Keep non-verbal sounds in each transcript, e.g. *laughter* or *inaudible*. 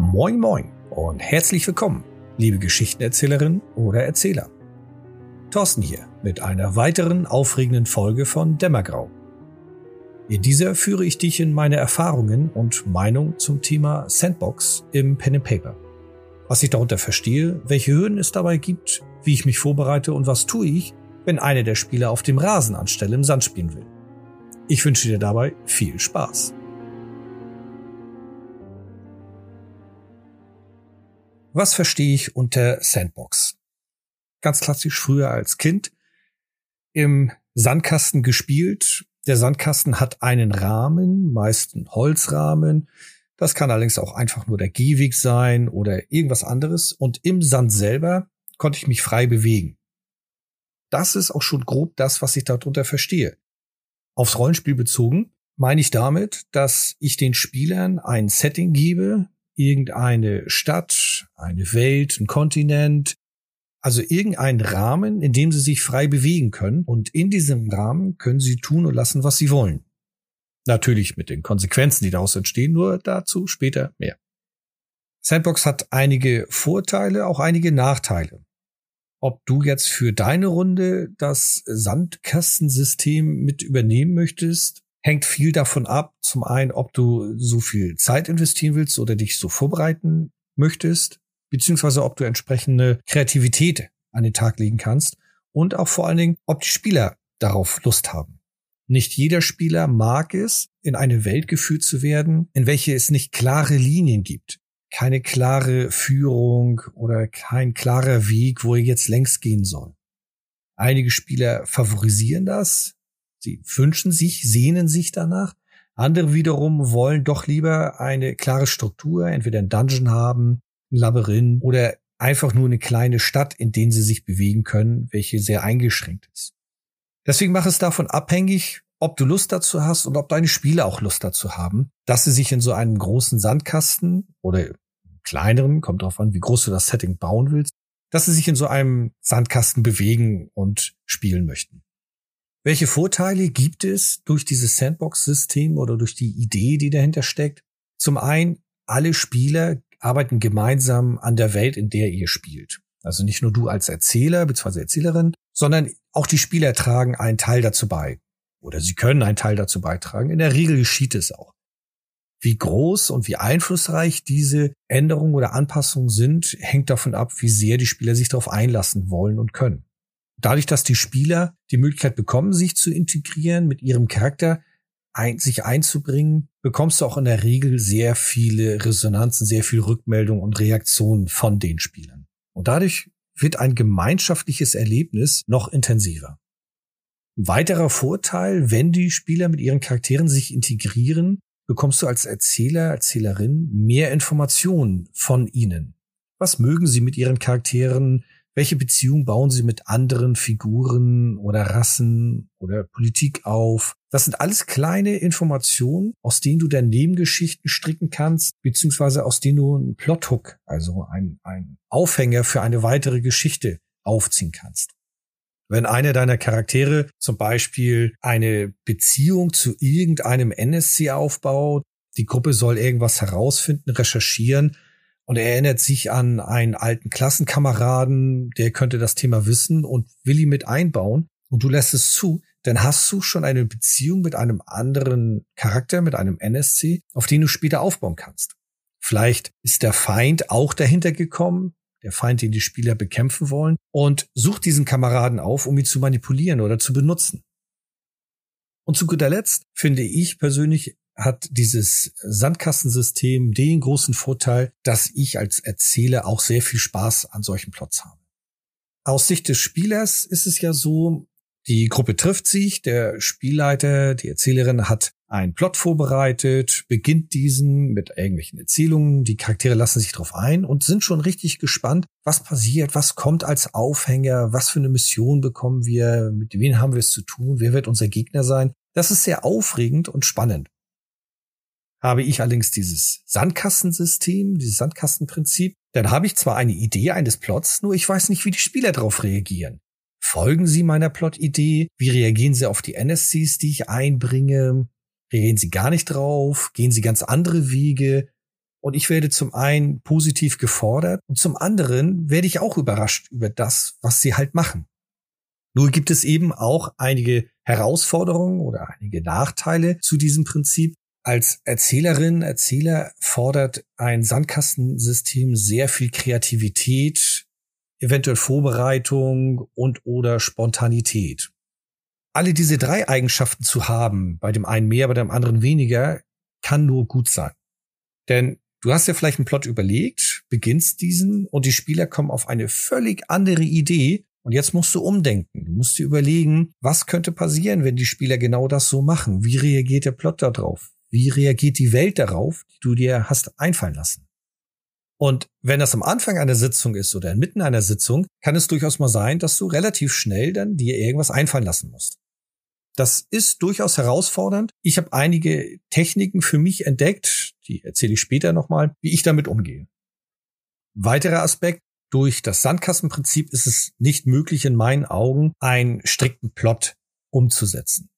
Moin Moin und herzlich willkommen, liebe Geschichtenerzählerin oder Erzähler. Thorsten hier mit einer weiteren aufregenden Folge von Dämmergrau. In dieser führe ich dich in meine Erfahrungen und Meinung zum Thema Sandbox im Pen and Paper. Was ich darunter verstehe, welche Hürden es dabei gibt, wie ich mich vorbereite und was tue ich, wenn einer der Spieler auf dem Rasen anstelle im Sand spielen will. Ich wünsche dir dabei viel Spaß. Was verstehe ich unter Sandbox? Ganz klassisch früher als Kind im Sandkasten gespielt. Der Sandkasten hat einen Rahmen, meist einen Holzrahmen. Das kann allerdings auch einfach nur der Gehweg sein oder irgendwas anderes. Und im Sand selber konnte ich mich frei bewegen. Das ist auch schon grob das, was ich darunter verstehe aufs Rollenspiel bezogen, meine ich damit, dass ich den Spielern ein Setting gebe, irgendeine Stadt, eine Welt, ein Kontinent, also irgendeinen Rahmen, in dem sie sich frei bewegen können. Und in diesem Rahmen können sie tun und lassen, was sie wollen. Natürlich mit den Konsequenzen, die daraus entstehen, nur dazu später mehr. Sandbox hat einige Vorteile, auch einige Nachteile. Ob du jetzt für deine Runde das Sandkastensystem mit übernehmen möchtest, hängt viel davon ab. Zum einen, ob du so viel Zeit investieren willst oder dich so vorbereiten möchtest, beziehungsweise ob du entsprechende Kreativität an den Tag legen kannst und auch vor allen Dingen, ob die Spieler darauf Lust haben. Nicht jeder Spieler mag es, in eine Welt geführt zu werden, in welche es nicht klare Linien gibt keine klare Führung oder kein klarer Weg, wo er jetzt längst gehen soll. Einige Spieler favorisieren das. Sie wünschen sich, sehnen sich danach. Andere wiederum wollen doch lieber eine klare Struktur, entweder ein Dungeon haben, ein Labyrinth oder einfach nur eine kleine Stadt, in denen sie sich bewegen können, welche sehr eingeschränkt ist. Deswegen mach es davon abhängig, ob du Lust dazu hast und ob deine Spieler auch Lust dazu haben, dass sie sich in so einem großen Sandkasten oder kleineren, kommt darauf an, wie groß du das Setting bauen willst, dass sie sich in so einem Sandkasten bewegen und spielen möchten. Welche Vorteile gibt es durch dieses Sandbox-System oder durch die Idee, die dahinter steckt? Zum einen, alle Spieler arbeiten gemeinsam an der Welt, in der ihr spielt. Also nicht nur du als Erzähler bzw. Erzählerin, sondern auch die Spieler tragen einen Teil dazu bei oder sie können einen Teil dazu beitragen. In der Regel geschieht es auch. Wie groß und wie einflussreich diese Änderungen oder Anpassungen sind, hängt davon ab, wie sehr die Spieler sich darauf einlassen wollen und können. Dadurch, dass die Spieler die Möglichkeit bekommen, sich zu integrieren, mit ihrem Charakter ein, sich einzubringen, bekommst du auch in der Regel sehr viele Resonanzen, sehr viel Rückmeldung und Reaktionen von den Spielern. Und dadurch wird ein gemeinschaftliches Erlebnis noch intensiver. Ein weiterer Vorteil, wenn die Spieler mit ihren Charakteren sich integrieren, bekommst du als Erzähler, Erzählerin mehr Informationen von ihnen. Was mögen sie mit ihren Charakteren? Welche Beziehung bauen sie mit anderen Figuren oder Rassen oder Politik auf? Das sind alles kleine Informationen, aus denen du dann Nebengeschichten stricken kannst, beziehungsweise aus denen du einen Plothook, also ein, ein Aufhänger für eine weitere Geschichte aufziehen kannst. Wenn einer deiner Charaktere zum Beispiel eine Beziehung zu irgendeinem NSC aufbaut, die Gruppe soll irgendwas herausfinden, recherchieren und er erinnert sich an einen alten Klassenkameraden, der könnte das Thema wissen und will ihn mit einbauen und du lässt es zu, dann hast du schon eine Beziehung mit einem anderen Charakter, mit einem NSC, auf den du später aufbauen kannst. Vielleicht ist der Feind auch dahinter gekommen, der Feind, den die Spieler bekämpfen wollen, und sucht diesen Kameraden auf, um ihn zu manipulieren oder zu benutzen. Und zu guter Letzt finde ich persönlich hat dieses Sandkastensystem den großen Vorteil, dass ich als Erzähler auch sehr viel Spaß an solchen Plots habe. Aus Sicht des Spielers ist es ja so, die Gruppe trifft sich, der Spielleiter, die Erzählerin hat einen Plot vorbereitet, beginnt diesen mit irgendwelchen Erzählungen, die Charaktere lassen sich drauf ein und sind schon richtig gespannt, was passiert, was kommt als Aufhänger, was für eine Mission bekommen wir, mit wem haben wir es zu tun, wer wird unser Gegner sein. Das ist sehr aufregend und spannend. Habe ich allerdings dieses Sandkastensystem, dieses Sandkastenprinzip, dann habe ich zwar eine Idee eines Plots, nur ich weiß nicht, wie die Spieler darauf reagieren. Folgen Sie meiner Plot-Idee? Wie reagieren Sie auf die NSCs, die ich einbringe? Reagieren Sie gar nicht drauf? Gehen Sie ganz andere Wege? Und ich werde zum einen positiv gefordert und zum anderen werde ich auch überrascht über das, was sie halt machen. Nur gibt es eben auch einige Herausforderungen oder einige Nachteile zu diesem Prinzip. Als Erzählerin, Erzähler fordert ein Sandkastensystem sehr viel Kreativität, eventuell Vorbereitung und oder Spontanität. Alle diese drei Eigenschaften zu haben, bei dem einen mehr, bei dem anderen weniger, kann nur gut sein. Denn du hast ja vielleicht einen Plot überlegt, beginnst diesen und die Spieler kommen auf eine völlig andere Idee und jetzt musst du umdenken. Du musst dir überlegen, was könnte passieren, wenn die Spieler genau das so machen? Wie reagiert der Plot darauf? Wie reagiert die Welt darauf, die du dir hast einfallen lassen? Und wenn das am Anfang einer Sitzung ist oder inmitten einer Sitzung, kann es durchaus mal sein, dass du relativ schnell dann dir irgendwas einfallen lassen musst. Das ist durchaus herausfordernd. Ich habe einige Techniken für mich entdeckt, die erzähle ich später nochmal, wie ich damit umgehe. Weiterer Aspekt, durch das Sandkastenprinzip ist es nicht möglich, in meinen Augen einen strikten Plot umzusetzen.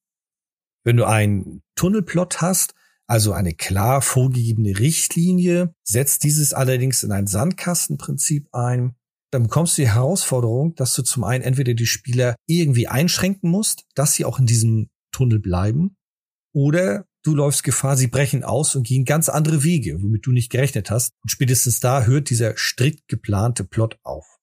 Wenn du einen Tunnelplot hast, also eine klar vorgegebene Richtlinie, setzt dieses allerdings in ein Sandkastenprinzip ein, dann bekommst du die Herausforderung, dass du zum einen entweder die Spieler irgendwie einschränken musst, dass sie auch in diesem Tunnel bleiben, oder du läufst Gefahr, sie brechen aus und gehen ganz andere Wege, womit du nicht gerechnet hast. Und spätestens da hört dieser strikt geplante Plot auf.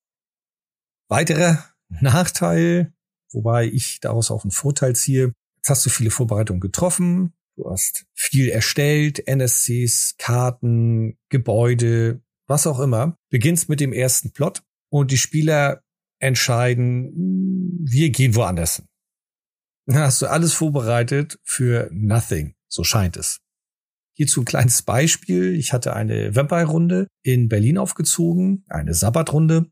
Weiterer Nachteil, wobei ich daraus auch einen Vorteil ziehe, jetzt hast du viele Vorbereitungen getroffen, Du hast viel erstellt, NSCs, Karten, Gebäude, was auch immer. Beginnst mit dem ersten Plot und die Spieler entscheiden, hm, wir gehen woanders hin. *laughs* Dann hast du alles vorbereitet für nothing. So scheint es. Hierzu ein kleines Beispiel. Ich hatte eine Vampire-Runde in Berlin aufgezogen, eine Sabbatrunde.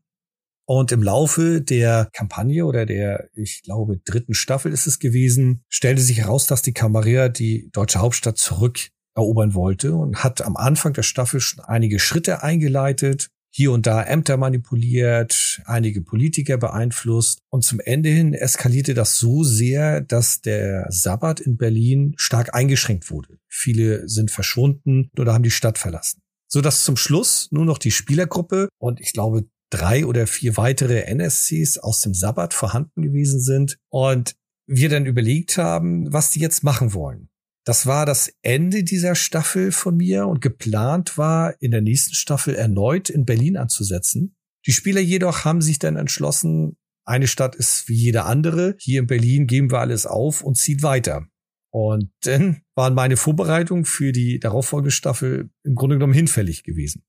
Und im Laufe der Kampagne oder der, ich glaube, dritten Staffel ist es gewesen, stellte sich heraus, dass die Camarilla die deutsche Hauptstadt zurückerobern wollte und hat am Anfang der Staffel schon einige Schritte eingeleitet, hier und da Ämter manipuliert, einige Politiker beeinflusst und zum Ende hin eskalierte das so sehr, dass der Sabbat in Berlin stark eingeschränkt wurde. Viele sind verschwunden oder haben die Stadt verlassen. So dass zum Schluss nur noch die Spielergruppe und ich glaube drei oder vier weitere NSCs aus dem Sabbat vorhanden gewesen sind und wir dann überlegt haben, was die jetzt machen wollen. Das war das Ende dieser Staffel von mir und geplant war, in der nächsten Staffel erneut in Berlin anzusetzen. Die Spieler jedoch haben sich dann entschlossen, eine Stadt ist wie jede andere. Hier in Berlin geben wir alles auf und ziehen weiter. Und dann waren meine Vorbereitungen für die darauffolgende Staffel im Grunde genommen hinfällig gewesen.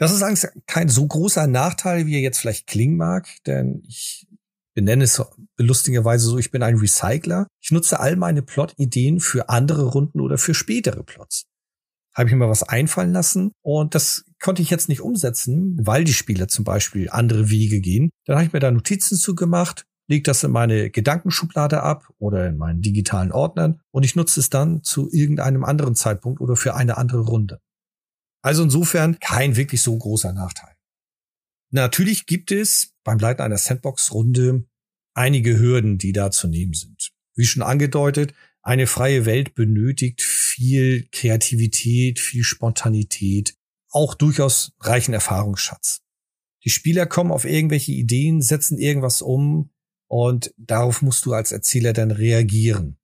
Das ist eigentlich kein so großer Nachteil, wie er jetzt vielleicht klingen mag, denn ich benenne es belustigerweise so, ich bin ein Recycler. Ich nutze all meine Plot-Ideen für andere Runden oder für spätere Plots. Habe ich mir mal was einfallen lassen und das konnte ich jetzt nicht umsetzen, weil die Spieler zum Beispiel andere Wege gehen. Dann habe ich mir da Notizen zugemacht, lege das in meine Gedankenschublade ab oder in meinen digitalen Ordnern und ich nutze es dann zu irgendeinem anderen Zeitpunkt oder für eine andere Runde. Also insofern kein wirklich so großer Nachteil. Natürlich gibt es beim Leiten einer Sandbox-Runde einige Hürden, die da zu nehmen sind. Wie schon angedeutet, eine freie Welt benötigt viel Kreativität, viel Spontanität, auch durchaus reichen Erfahrungsschatz. Die Spieler kommen auf irgendwelche Ideen, setzen irgendwas um und darauf musst du als Erzähler dann reagieren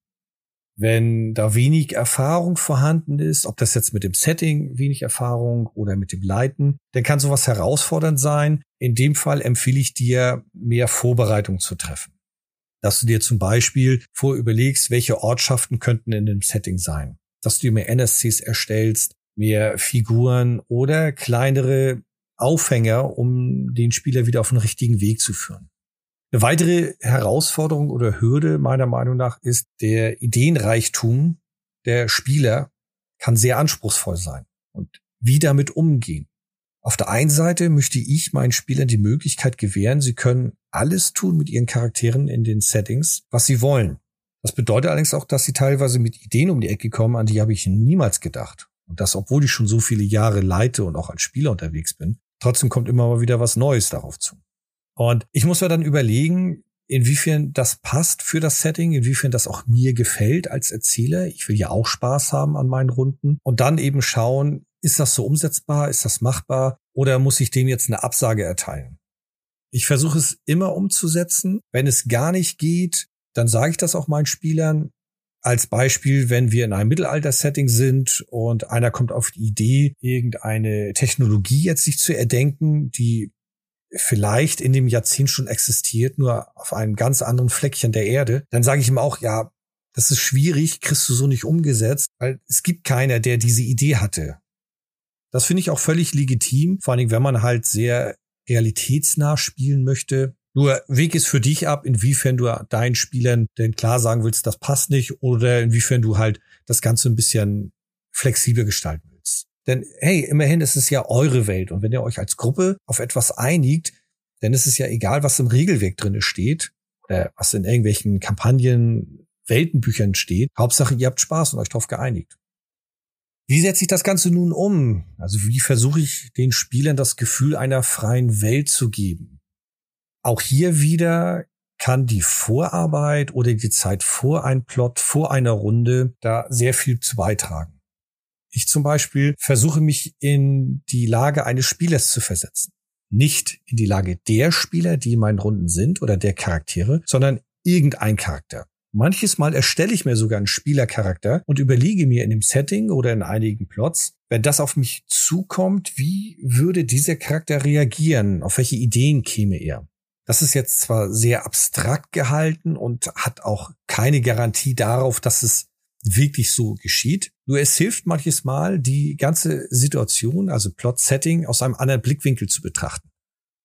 wenn da wenig Erfahrung vorhanden ist, ob das jetzt mit dem Setting wenig Erfahrung oder mit dem Leiten, dann kann sowas herausfordernd sein. In dem Fall empfehle ich dir, mehr Vorbereitung zu treffen. Dass du dir zum Beispiel vorüberlegst, welche Ortschaften könnten in dem Setting sein. Dass du dir mehr NSCs erstellst, mehr Figuren oder kleinere Aufhänger, um den Spieler wieder auf den richtigen Weg zu führen. Eine weitere Herausforderung oder Hürde meiner Meinung nach ist der Ideenreichtum der Spieler kann sehr anspruchsvoll sein. Und wie damit umgehen? Auf der einen Seite möchte ich meinen Spielern die Möglichkeit gewähren, sie können alles tun mit ihren Charakteren in den Settings, was sie wollen. Das bedeutet allerdings auch, dass sie teilweise mit Ideen um die Ecke kommen, an die habe ich niemals gedacht. Und das, obwohl ich schon so viele Jahre leite und auch als Spieler unterwegs bin. Trotzdem kommt immer mal wieder was Neues darauf zu. Und ich muss mir dann überlegen, inwiefern das passt für das Setting, inwiefern das auch mir gefällt als Erzähler. Ich will ja auch Spaß haben an meinen Runden und dann eben schauen, ist das so umsetzbar? Ist das machbar? Oder muss ich dem jetzt eine Absage erteilen? Ich versuche es immer umzusetzen. Wenn es gar nicht geht, dann sage ich das auch meinen Spielern. Als Beispiel, wenn wir in einem Mittelalter-Setting sind und einer kommt auf die Idee, irgendeine Technologie jetzt sich zu erdenken, die vielleicht in dem Jahrzehnt schon existiert, nur auf einem ganz anderen Fleckchen der Erde, dann sage ich ihm auch, ja, das ist schwierig, kriegst du so nicht umgesetzt, weil es gibt keiner, der diese Idee hatte. Das finde ich auch völlig legitim, vor allen Dingen, wenn man halt sehr realitätsnah spielen möchte. Nur Weg ist für dich ab, inwiefern du deinen Spielern denn klar sagen willst, das passt nicht oder inwiefern du halt das Ganze ein bisschen flexibel gestalten willst. Denn hey, immerhin ist es ja eure Welt und wenn ihr euch als Gruppe auf etwas einigt, dann ist es ja egal, was im Regelwerk drinne steht oder was in irgendwelchen Kampagnen, Weltenbüchern steht. Hauptsache, ihr habt Spaß und euch darauf geeinigt. Wie setze ich das Ganze nun um? Also wie versuche ich den Spielern das Gefühl einer freien Welt zu geben? Auch hier wieder kann die Vorarbeit oder die Zeit vor einem Plot, vor einer Runde da sehr viel zu beitragen. Ich zum Beispiel versuche mich in die Lage eines Spielers zu versetzen. Nicht in die Lage der Spieler, die in meinen Runden sind oder der Charaktere, sondern irgendein Charakter. Manches Mal erstelle ich mir sogar einen Spielercharakter und überlege mir in dem Setting oder in einigen Plots, wenn das auf mich zukommt, wie würde dieser Charakter reagieren? Auf welche Ideen käme er? Das ist jetzt zwar sehr abstrakt gehalten und hat auch keine Garantie darauf, dass es wirklich so geschieht. Nur es hilft manches Mal, die ganze Situation, also Plot-Setting, aus einem anderen Blickwinkel zu betrachten.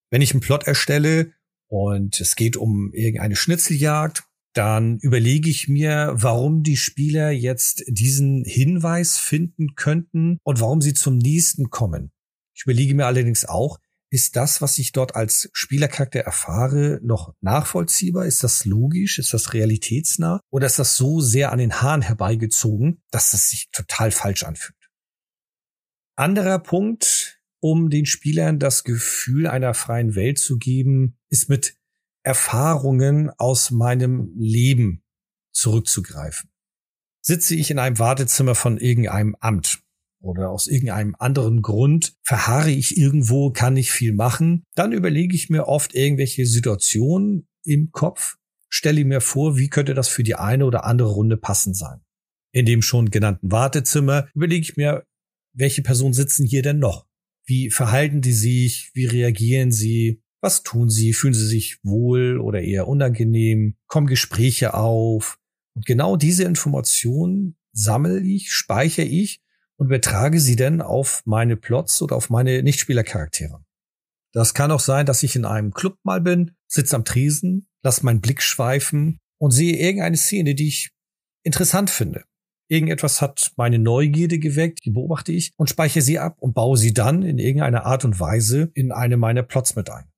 Wenn ich einen Plot erstelle und es geht um irgendeine Schnitzeljagd dann überlege ich mir, warum die Spieler jetzt diesen Hinweis finden könnten und warum sie zum nächsten kommen. Ich überlege mir allerdings auch, ist das, was ich dort als Spielercharakter erfahre, noch nachvollziehbar? Ist das logisch? Ist das realitätsnah? Oder ist das so sehr an den Haaren herbeigezogen, dass es sich total falsch anfühlt? Anderer Punkt, um den Spielern das Gefühl einer freien Welt zu geben, ist mit Erfahrungen aus meinem Leben zurückzugreifen. Sitze ich in einem Wartezimmer von irgendeinem Amt oder aus irgendeinem anderen Grund verharre ich irgendwo, kann ich viel machen, dann überlege ich mir oft irgendwelche Situationen im Kopf, stelle mir vor, wie könnte das für die eine oder andere Runde passend sein. In dem schon genannten Wartezimmer überlege ich mir, welche Personen sitzen hier denn noch? Wie verhalten die sich? Wie reagieren sie? Was tun sie? Fühlen sie sich wohl oder eher unangenehm? Kommen Gespräche auf? Und genau diese Informationen sammle ich, speichere ich und übertrage sie dann auf meine Plots oder auf meine Nichtspielercharaktere. Das kann auch sein, dass ich in einem Club mal bin, sitze am Tresen, lasse meinen Blick schweifen und sehe irgendeine Szene, die ich interessant finde. Irgendetwas hat meine Neugierde geweckt, die beobachte ich und speichere sie ab und baue sie dann in irgendeiner Art und Weise in eine meiner Plots mit ein.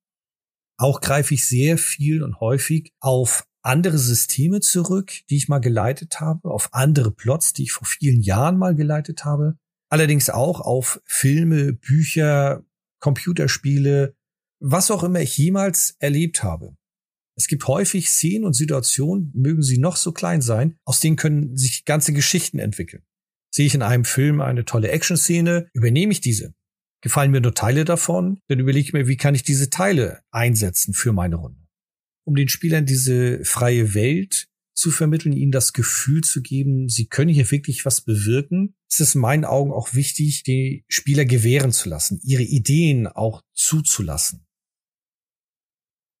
Auch greife ich sehr viel und häufig auf andere Systeme zurück, die ich mal geleitet habe, auf andere Plots, die ich vor vielen Jahren mal geleitet habe. Allerdings auch auf Filme, Bücher, Computerspiele, was auch immer ich jemals erlebt habe. Es gibt häufig Szenen und Situationen, mögen sie noch so klein sein, aus denen können sich ganze Geschichten entwickeln. Sehe ich in einem Film eine tolle Action-Szene, übernehme ich diese Gefallen mir nur Teile davon, dann überlege ich mir, wie kann ich diese Teile einsetzen für meine Runde. Um den Spielern diese freie Welt zu vermitteln, ihnen das Gefühl zu geben, sie können hier wirklich was bewirken, ist es in meinen Augen auch wichtig, die Spieler gewähren zu lassen, ihre Ideen auch zuzulassen.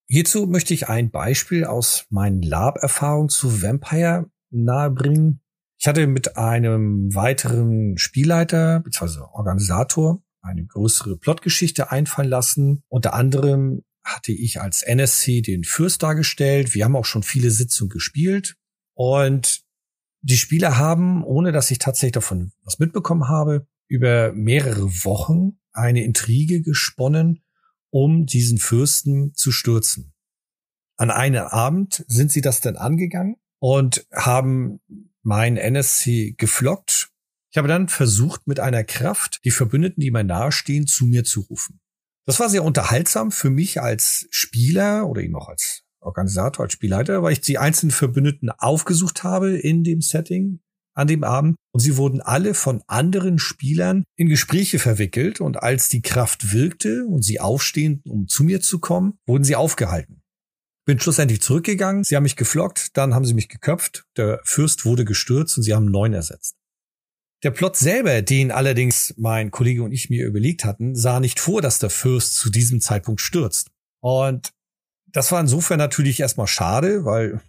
Hierzu möchte ich ein Beispiel aus meinen Lab-Erfahrungen zu Vampire nahebringen. Ich hatte mit einem weiteren Spielleiter bzw. Organisator eine größere Plotgeschichte einfallen lassen. Unter anderem hatte ich als NSC den Fürst dargestellt. Wir haben auch schon viele Sitzungen gespielt. Und die Spieler haben, ohne dass ich tatsächlich davon was mitbekommen habe, über mehrere Wochen eine Intrige gesponnen, um diesen Fürsten zu stürzen. An einem Abend sind sie das dann angegangen und haben mein NSC geflockt ich habe dann versucht, mit einer Kraft die Verbündeten, die mir nahestehen, zu mir zu rufen. Das war sehr unterhaltsam für mich als Spieler oder eben auch als Organisator, als Spielleiter, weil ich die einzelnen Verbündeten aufgesucht habe in dem Setting, an dem Abend. Und sie wurden alle von anderen Spielern in Gespräche verwickelt. Und als die Kraft wirkte und sie aufstehen, um zu mir zu kommen, wurden sie aufgehalten. Bin schlussendlich zurückgegangen, sie haben mich geflockt, dann haben sie mich geköpft, der Fürst wurde gestürzt und sie haben neuen ersetzt. Der Plot selber, den allerdings mein Kollege und ich mir überlegt hatten, sah nicht vor, dass der Fürst zu diesem Zeitpunkt stürzt. Und das war insofern natürlich erstmal schade, weil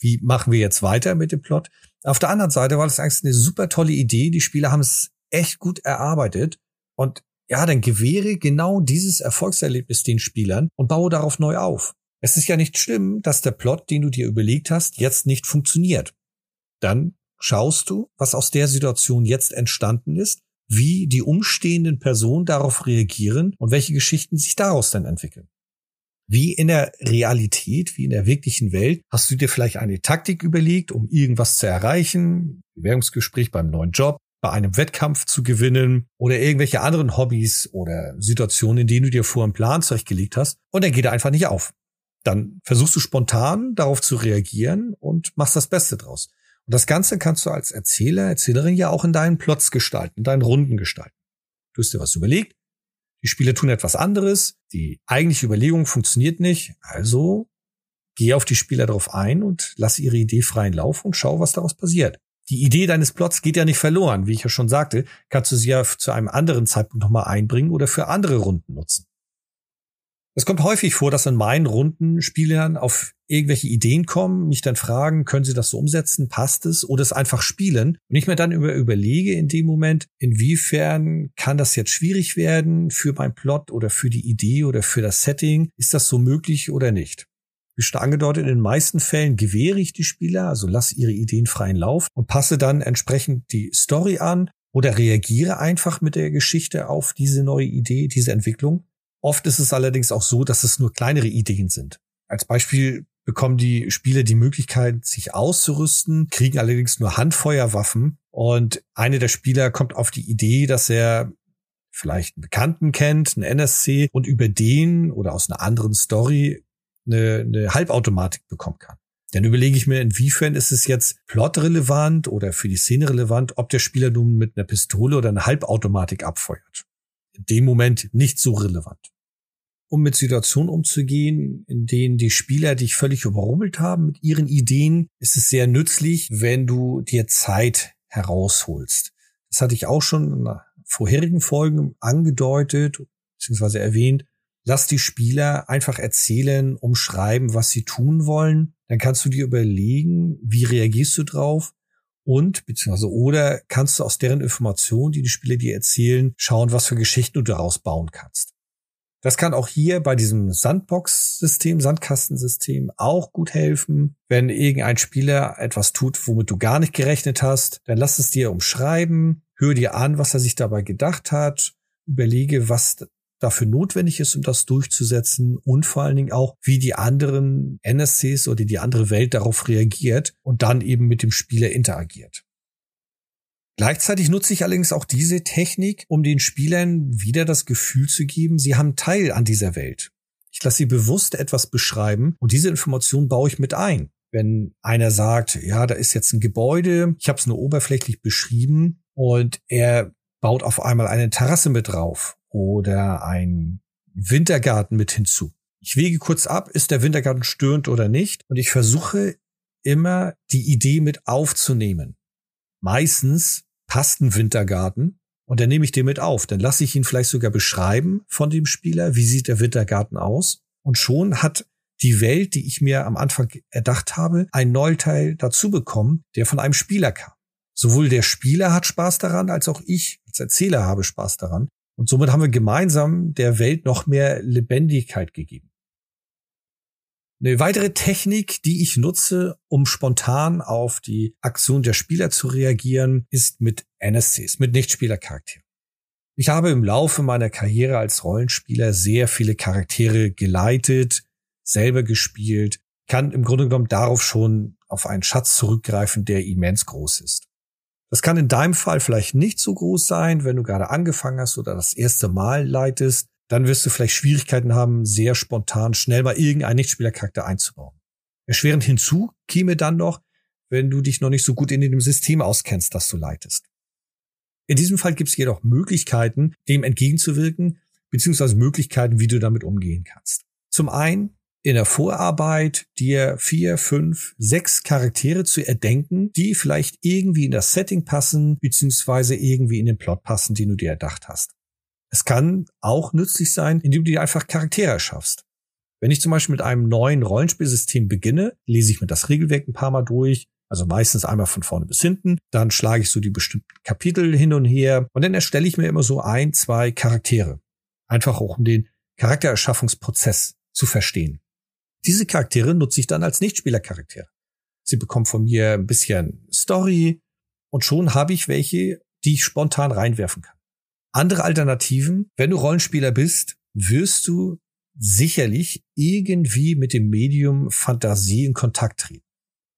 wie machen wir jetzt weiter mit dem Plot? Auf der anderen Seite war das eigentlich eine super tolle Idee. Die Spieler haben es echt gut erarbeitet. Und ja, dann gewähre genau dieses Erfolgserlebnis den Spielern und baue darauf neu auf. Es ist ja nicht schlimm, dass der Plot, den du dir überlegt hast, jetzt nicht funktioniert. Dann schaust du, was aus der Situation jetzt entstanden ist, wie die umstehenden Personen darauf reagieren und welche Geschichten sich daraus dann entwickeln. Wie in der Realität, wie in der wirklichen Welt, hast du dir vielleicht eine Taktik überlegt, um irgendwas zu erreichen, Bewerbungsgespräch beim neuen Job, bei einem Wettkampf zu gewinnen oder irgendwelche anderen Hobbys oder Situationen, in denen du dir vor einen Plan zurechtgelegt hast und dann geht er einfach nicht auf. Dann versuchst du spontan darauf zu reagieren und machst das Beste draus. Und das Ganze kannst du als Erzähler, Erzählerin ja auch in deinen Plots gestalten, in deinen Runden gestalten. Du hast dir was überlegt, die Spieler tun etwas anderes, die eigentliche Überlegung funktioniert nicht, also geh auf die Spieler darauf ein und lass ihre Idee freien Lauf und schau, was daraus passiert. Die Idee deines Plots geht ja nicht verloren. Wie ich ja schon sagte, kannst du sie ja zu einem anderen Zeitpunkt nochmal einbringen oder für andere Runden nutzen. Es kommt häufig vor, dass in meinen Runden Spielern auf irgendwelche Ideen kommen, mich dann fragen, können sie das so umsetzen, passt es oder es einfach spielen und ich mir dann über überlege in dem Moment, inwiefern kann das jetzt schwierig werden für mein Plot oder für die Idee oder für das Setting, ist das so möglich oder nicht? Wie schon angedeutet, in den meisten Fällen gewähre ich die Spieler, also lasse ihre Ideen freien Lauf und passe dann entsprechend die Story an oder reagiere einfach mit der Geschichte auf diese neue Idee, diese Entwicklung. Oft ist es allerdings auch so, dass es nur kleinere Ideen sind. Als Beispiel bekommen die Spieler die Möglichkeit, sich auszurüsten, kriegen allerdings nur Handfeuerwaffen und eine der Spieler kommt auf die Idee, dass er vielleicht einen Bekannten kennt, einen NSC und über den oder aus einer anderen Story eine, eine Halbautomatik bekommen kann. Dann überlege ich mir, inwiefern ist es jetzt plotrelevant oder für die Szene relevant, ob der Spieler nun mit einer Pistole oder einer Halbautomatik abfeuert dem Moment nicht so relevant. Um mit Situationen umzugehen, in denen die Spieler dich völlig überrumpelt haben mit ihren Ideen, ist es sehr nützlich, wenn du dir Zeit herausholst. Das hatte ich auch schon in vorherigen Folgen angedeutet bzw. erwähnt. Lass die Spieler einfach erzählen, umschreiben, was sie tun wollen. Dann kannst du dir überlegen, wie reagierst du drauf und beziehungsweise oder kannst du aus deren Informationen, die die Spieler dir erzählen, schauen, was für Geschichten du daraus bauen kannst. Das kann auch hier bei diesem Sandbox-System, Sandkastensystem auch gut helfen. Wenn irgendein Spieler etwas tut, womit du gar nicht gerechnet hast, dann lass es dir umschreiben, hör dir an, was er sich dabei gedacht hat, überlege, was dafür notwendig ist, um das durchzusetzen und vor allen Dingen auch, wie die anderen NSCs oder die andere Welt darauf reagiert und dann eben mit dem Spieler interagiert. Gleichzeitig nutze ich allerdings auch diese Technik, um den Spielern wieder das Gefühl zu geben, sie haben Teil an dieser Welt. Ich lasse sie bewusst etwas beschreiben und diese Information baue ich mit ein. Wenn einer sagt, ja, da ist jetzt ein Gebäude, ich habe es nur oberflächlich beschrieben und er baut auf einmal eine Terrasse mit drauf oder ein Wintergarten mit hinzu. Ich wege kurz ab, ist der Wintergarten störend oder nicht und ich versuche immer die Idee mit aufzunehmen. Meistens passt ein Wintergarten und dann nehme ich den mit auf. Dann lasse ich ihn vielleicht sogar beschreiben von dem Spieler, wie sieht der Wintergarten aus und schon hat die Welt, die ich mir am Anfang erdacht habe, einen Neuteil dazu bekommen, der von einem Spieler kam. Sowohl der Spieler hat Spaß daran, als auch ich als Erzähler habe Spaß daran. Und somit haben wir gemeinsam der Welt noch mehr Lebendigkeit gegeben. Eine weitere Technik, die ich nutze, um spontan auf die Aktion der Spieler zu reagieren, ist mit NSCs, mit Nichtspielercharakteren. Ich habe im Laufe meiner Karriere als Rollenspieler sehr viele Charaktere geleitet, selber gespielt, kann im Grunde genommen darauf schon auf einen Schatz zurückgreifen, der immens groß ist. Das kann in deinem Fall vielleicht nicht so groß sein, wenn du gerade angefangen hast oder das erste Mal leitest. Dann wirst du vielleicht Schwierigkeiten haben, sehr spontan schnell mal irgendeinen Nichtspielercharakter einzubauen. Erschwerend hinzu käme dann noch, wenn du dich noch nicht so gut in dem System auskennst, das du leitest. In diesem Fall gibt es jedoch Möglichkeiten, dem entgegenzuwirken, beziehungsweise Möglichkeiten, wie du damit umgehen kannst. Zum einen in der Vorarbeit dir vier, fünf, sechs Charaktere zu erdenken, die vielleicht irgendwie in das Setting passen, beziehungsweise irgendwie in den Plot passen, den du dir erdacht hast. Es kann auch nützlich sein, indem du dir einfach Charaktere erschaffst. Wenn ich zum Beispiel mit einem neuen Rollenspielsystem beginne, lese ich mir das Regelwerk ein paar Mal durch, also meistens einmal von vorne bis hinten, dann schlage ich so die bestimmten Kapitel hin und her und dann erstelle ich mir immer so ein, zwei Charaktere. Einfach auch um den Charaktererschaffungsprozess zu verstehen. Diese Charaktere nutze ich dann als Nichtspielercharaktere. Sie bekommen von mir ein bisschen Story und schon habe ich welche, die ich spontan reinwerfen kann. Andere Alternativen, wenn du Rollenspieler bist, wirst du sicherlich irgendwie mit dem Medium Fantasie in Kontakt treten.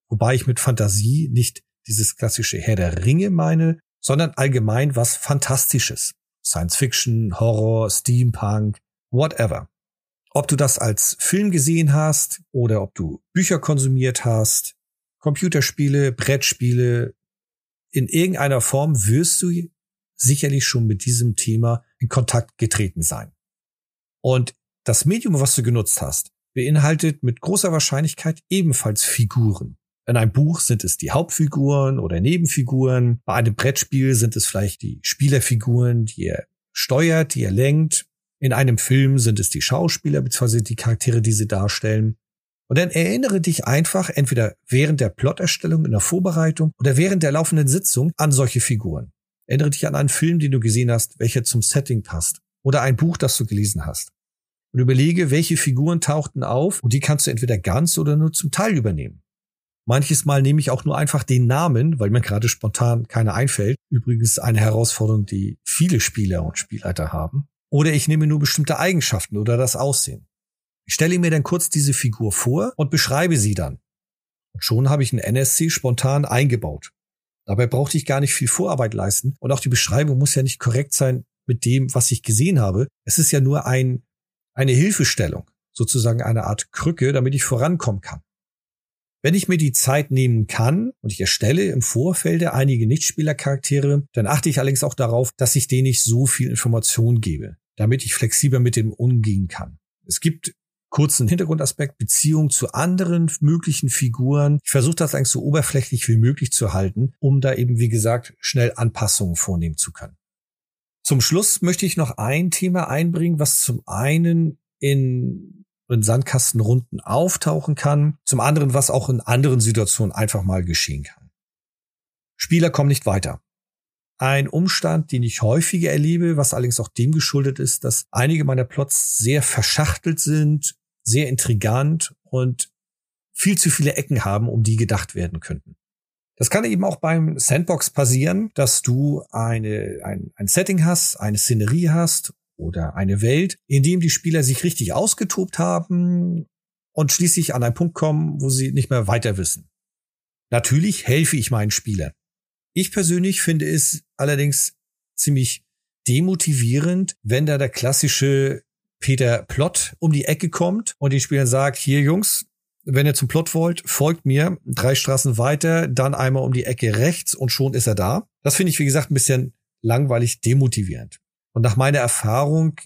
Wobei ich mit Fantasie nicht dieses klassische Herr der Ringe meine, sondern allgemein was Fantastisches. Science Fiction, Horror, Steampunk, whatever. Ob du das als Film gesehen hast oder ob du Bücher konsumiert hast, Computerspiele, Brettspiele, in irgendeiner Form wirst du sicherlich schon mit diesem Thema in Kontakt getreten sein. Und das Medium, was du genutzt hast, beinhaltet mit großer Wahrscheinlichkeit ebenfalls Figuren. In einem Buch sind es die Hauptfiguren oder Nebenfiguren. Bei einem Brettspiel sind es vielleicht die Spielerfiguren, die ihr steuert, die ihr lenkt. In einem Film sind es die Schauspieler bzw. die Charaktere, die sie darstellen. Und dann erinnere dich einfach entweder während der Plotterstellung in der Vorbereitung oder während der laufenden Sitzung an solche Figuren. Erinnere dich an einen Film, den du gesehen hast, welcher zum Setting passt. Oder ein Buch, das du gelesen hast. Und überlege, welche Figuren tauchten auf und die kannst du entweder ganz oder nur zum Teil übernehmen. Manches Mal nehme ich auch nur einfach den Namen, weil mir gerade spontan keiner einfällt. Übrigens eine Herausforderung, die viele Spieler und Spielleiter haben. Oder ich nehme nur bestimmte Eigenschaften oder das Aussehen. Ich stelle mir dann kurz diese Figur vor und beschreibe sie dann. Und schon habe ich einen NSC spontan eingebaut. Dabei brauchte ich gar nicht viel Vorarbeit leisten und auch die Beschreibung muss ja nicht korrekt sein mit dem, was ich gesehen habe. Es ist ja nur ein, eine Hilfestellung, sozusagen eine Art Krücke, damit ich vorankommen kann. Wenn ich mir die Zeit nehmen kann und ich erstelle im Vorfeld einige Nichtspielercharaktere, dann achte ich allerdings auch darauf, dass ich denen nicht so viel Information gebe, damit ich flexibler mit dem umgehen kann. Es gibt kurzen Hintergrundaspekt, Beziehung zu anderen möglichen Figuren. Ich versuche das eigentlich so oberflächlich wie möglich zu halten, um da eben, wie gesagt, schnell Anpassungen vornehmen zu können. Zum Schluss möchte ich noch ein Thema einbringen, was zum einen in in Sandkastenrunden auftauchen kann. Zum anderen, was auch in anderen Situationen einfach mal geschehen kann. Spieler kommen nicht weiter. Ein Umstand, den ich häufiger erlebe, was allerdings auch dem geschuldet ist, dass einige meiner Plots sehr verschachtelt sind, sehr intrigant und viel zu viele Ecken haben, um die gedacht werden könnten. Das kann eben auch beim Sandbox passieren, dass du eine, ein, ein Setting hast, eine Szenerie hast oder eine Welt, in dem die Spieler sich richtig ausgetobt haben und schließlich an einen Punkt kommen, wo sie nicht mehr weiter wissen. Natürlich helfe ich meinen Spielern. Ich persönlich finde es allerdings ziemlich demotivierend, wenn da der klassische Peter Plot um die Ecke kommt und den Spielern sagt, hier Jungs, wenn ihr zum Plot wollt, folgt mir drei Straßen weiter, dann einmal um die Ecke rechts und schon ist er da. Das finde ich, wie gesagt, ein bisschen langweilig demotivierend. Und nach meiner Erfahrung,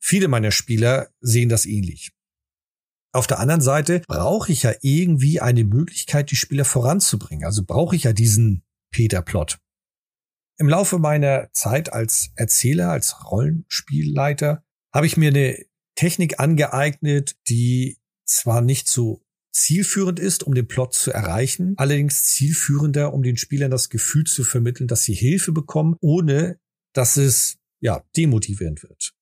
viele meiner Spieler sehen das ähnlich. Auf der anderen Seite brauche ich ja irgendwie eine Möglichkeit, die Spieler voranzubringen. Also brauche ich ja diesen Peter-Plot. Im Laufe meiner Zeit als Erzähler, als Rollenspielleiter, habe ich mir eine Technik angeeignet, die zwar nicht so zielführend ist, um den Plot zu erreichen, allerdings zielführender, um den Spielern das Gefühl zu vermitteln, dass sie Hilfe bekommen, ohne dass es ja, demotivierend wird.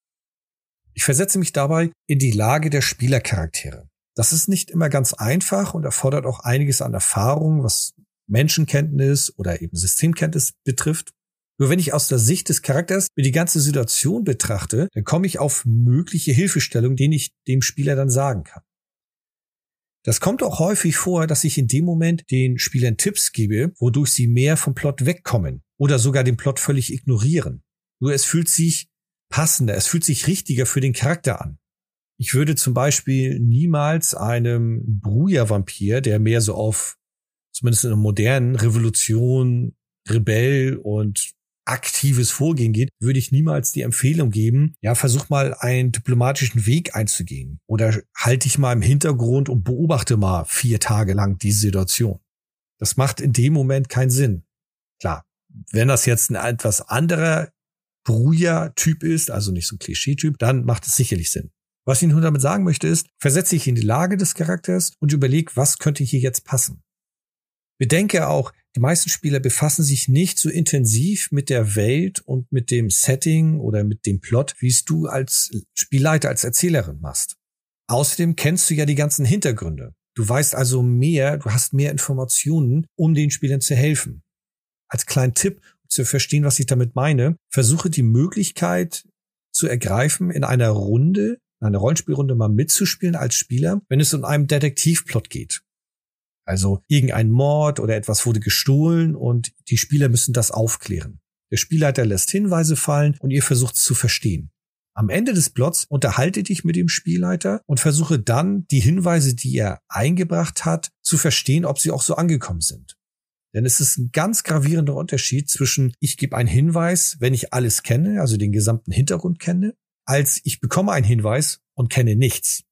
Ich versetze mich dabei in die Lage der Spielercharaktere. Das ist nicht immer ganz einfach und erfordert auch einiges an Erfahrung, was Menschenkenntnis oder eben Systemkenntnis betrifft. Nur wenn ich aus der Sicht des Charakters mir die ganze Situation betrachte, dann komme ich auf mögliche Hilfestellungen, denen ich dem Spieler dann sagen kann. Das kommt auch häufig vor, dass ich in dem Moment den Spielern Tipps gebe, wodurch sie mehr vom Plot wegkommen oder sogar den Plot völlig ignorieren. Nur es fühlt sich passender, es fühlt sich richtiger für den Charakter an. Ich würde zum Beispiel niemals einem Bruja-Vampir, der mehr so auf zumindest in einer modernen Revolution, Rebell und aktives Vorgehen geht, würde ich niemals die Empfehlung geben, ja, versuch mal einen diplomatischen Weg einzugehen oder halte dich mal im Hintergrund und beobachte mal vier Tage lang die Situation. Das macht in dem Moment keinen Sinn. Klar, wenn das jetzt ein etwas anderer Bruja-Typ ist, also nicht so ein Klischee-Typ, dann macht es sicherlich Sinn. Was ich nun damit sagen möchte ist, versetze dich in die Lage des Charakters und überleg, was könnte hier jetzt passen. Bedenke auch, die meisten Spieler befassen sich nicht so intensiv mit der Welt und mit dem Setting oder mit dem Plot, wie es du als Spielleiter, als Erzählerin machst. Außerdem kennst du ja die ganzen Hintergründe. Du weißt also mehr, du hast mehr Informationen, um den Spielern zu helfen. Als kleinen Tipp, zu verstehen, was ich damit meine, versuche die Möglichkeit zu ergreifen, in einer Runde, in einer Rollenspielrunde mal mitzuspielen als Spieler, wenn es um einen Detektivplot geht. Also irgendein Mord oder etwas wurde gestohlen und die Spieler müssen das aufklären. Der Spielleiter lässt Hinweise fallen und ihr versucht es zu verstehen. Am Ende des Plots unterhalte dich mit dem Spielleiter und versuche dann, die Hinweise, die er eingebracht hat, zu verstehen, ob sie auch so angekommen sind. Denn es ist ein ganz gravierender Unterschied zwischen ich gebe einen Hinweis, wenn ich alles kenne, also den gesamten Hintergrund kenne, als ich bekomme einen Hinweis und kenne nichts.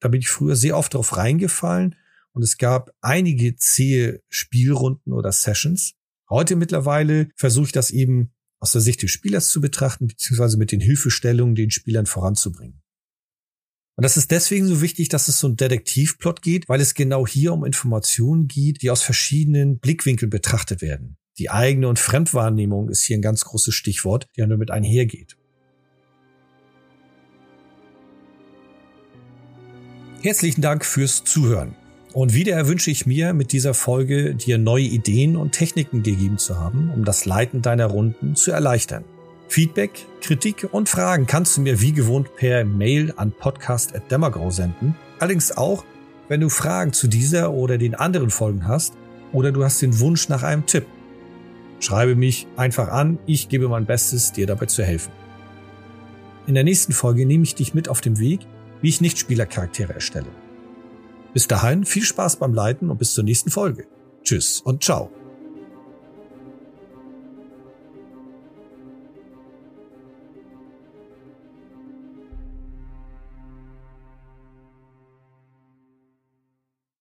Da bin ich früher sehr oft drauf reingefallen und es gab einige zähe Spielrunden oder Sessions. Heute mittlerweile versuche ich das eben aus der Sicht des Spielers zu betrachten, beziehungsweise mit den Hilfestellungen den Spielern voranzubringen. Und das ist deswegen so wichtig, dass es so ein Detektivplot geht, weil es genau hier um Informationen geht, die aus verschiedenen Blickwinkeln betrachtet werden. Die eigene und Fremdwahrnehmung ist hier ein ganz großes Stichwort, die ja nur mit einhergeht. Herzlichen Dank fürs Zuhören. Und wieder wünsche ich mir mit dieser Folge dir neue Ideen und Techniken gegeben zu haben, um das Leiten deiner Runden zu erleichtern. Feedback, Kritik und Fragen kannst du mir wie gewohnt per Mail an podcast.demagrau senden. Allerdings auch, wenn du Fragen zu dieser oder den anderen Folgen hast oder du hast den Wunsch nach einem Tipp. Schreibe mich einfach an, ich gebe mein Bestes, dir dabei zu helfen. In der nächsten Folge nehme ich dich mit auf dem Weg, wie ich Nichtspielercharaktere erstelle. Bis dahin viel Spaß beim Leiten und bis zur nächsten Folge. Tschüss und ciao.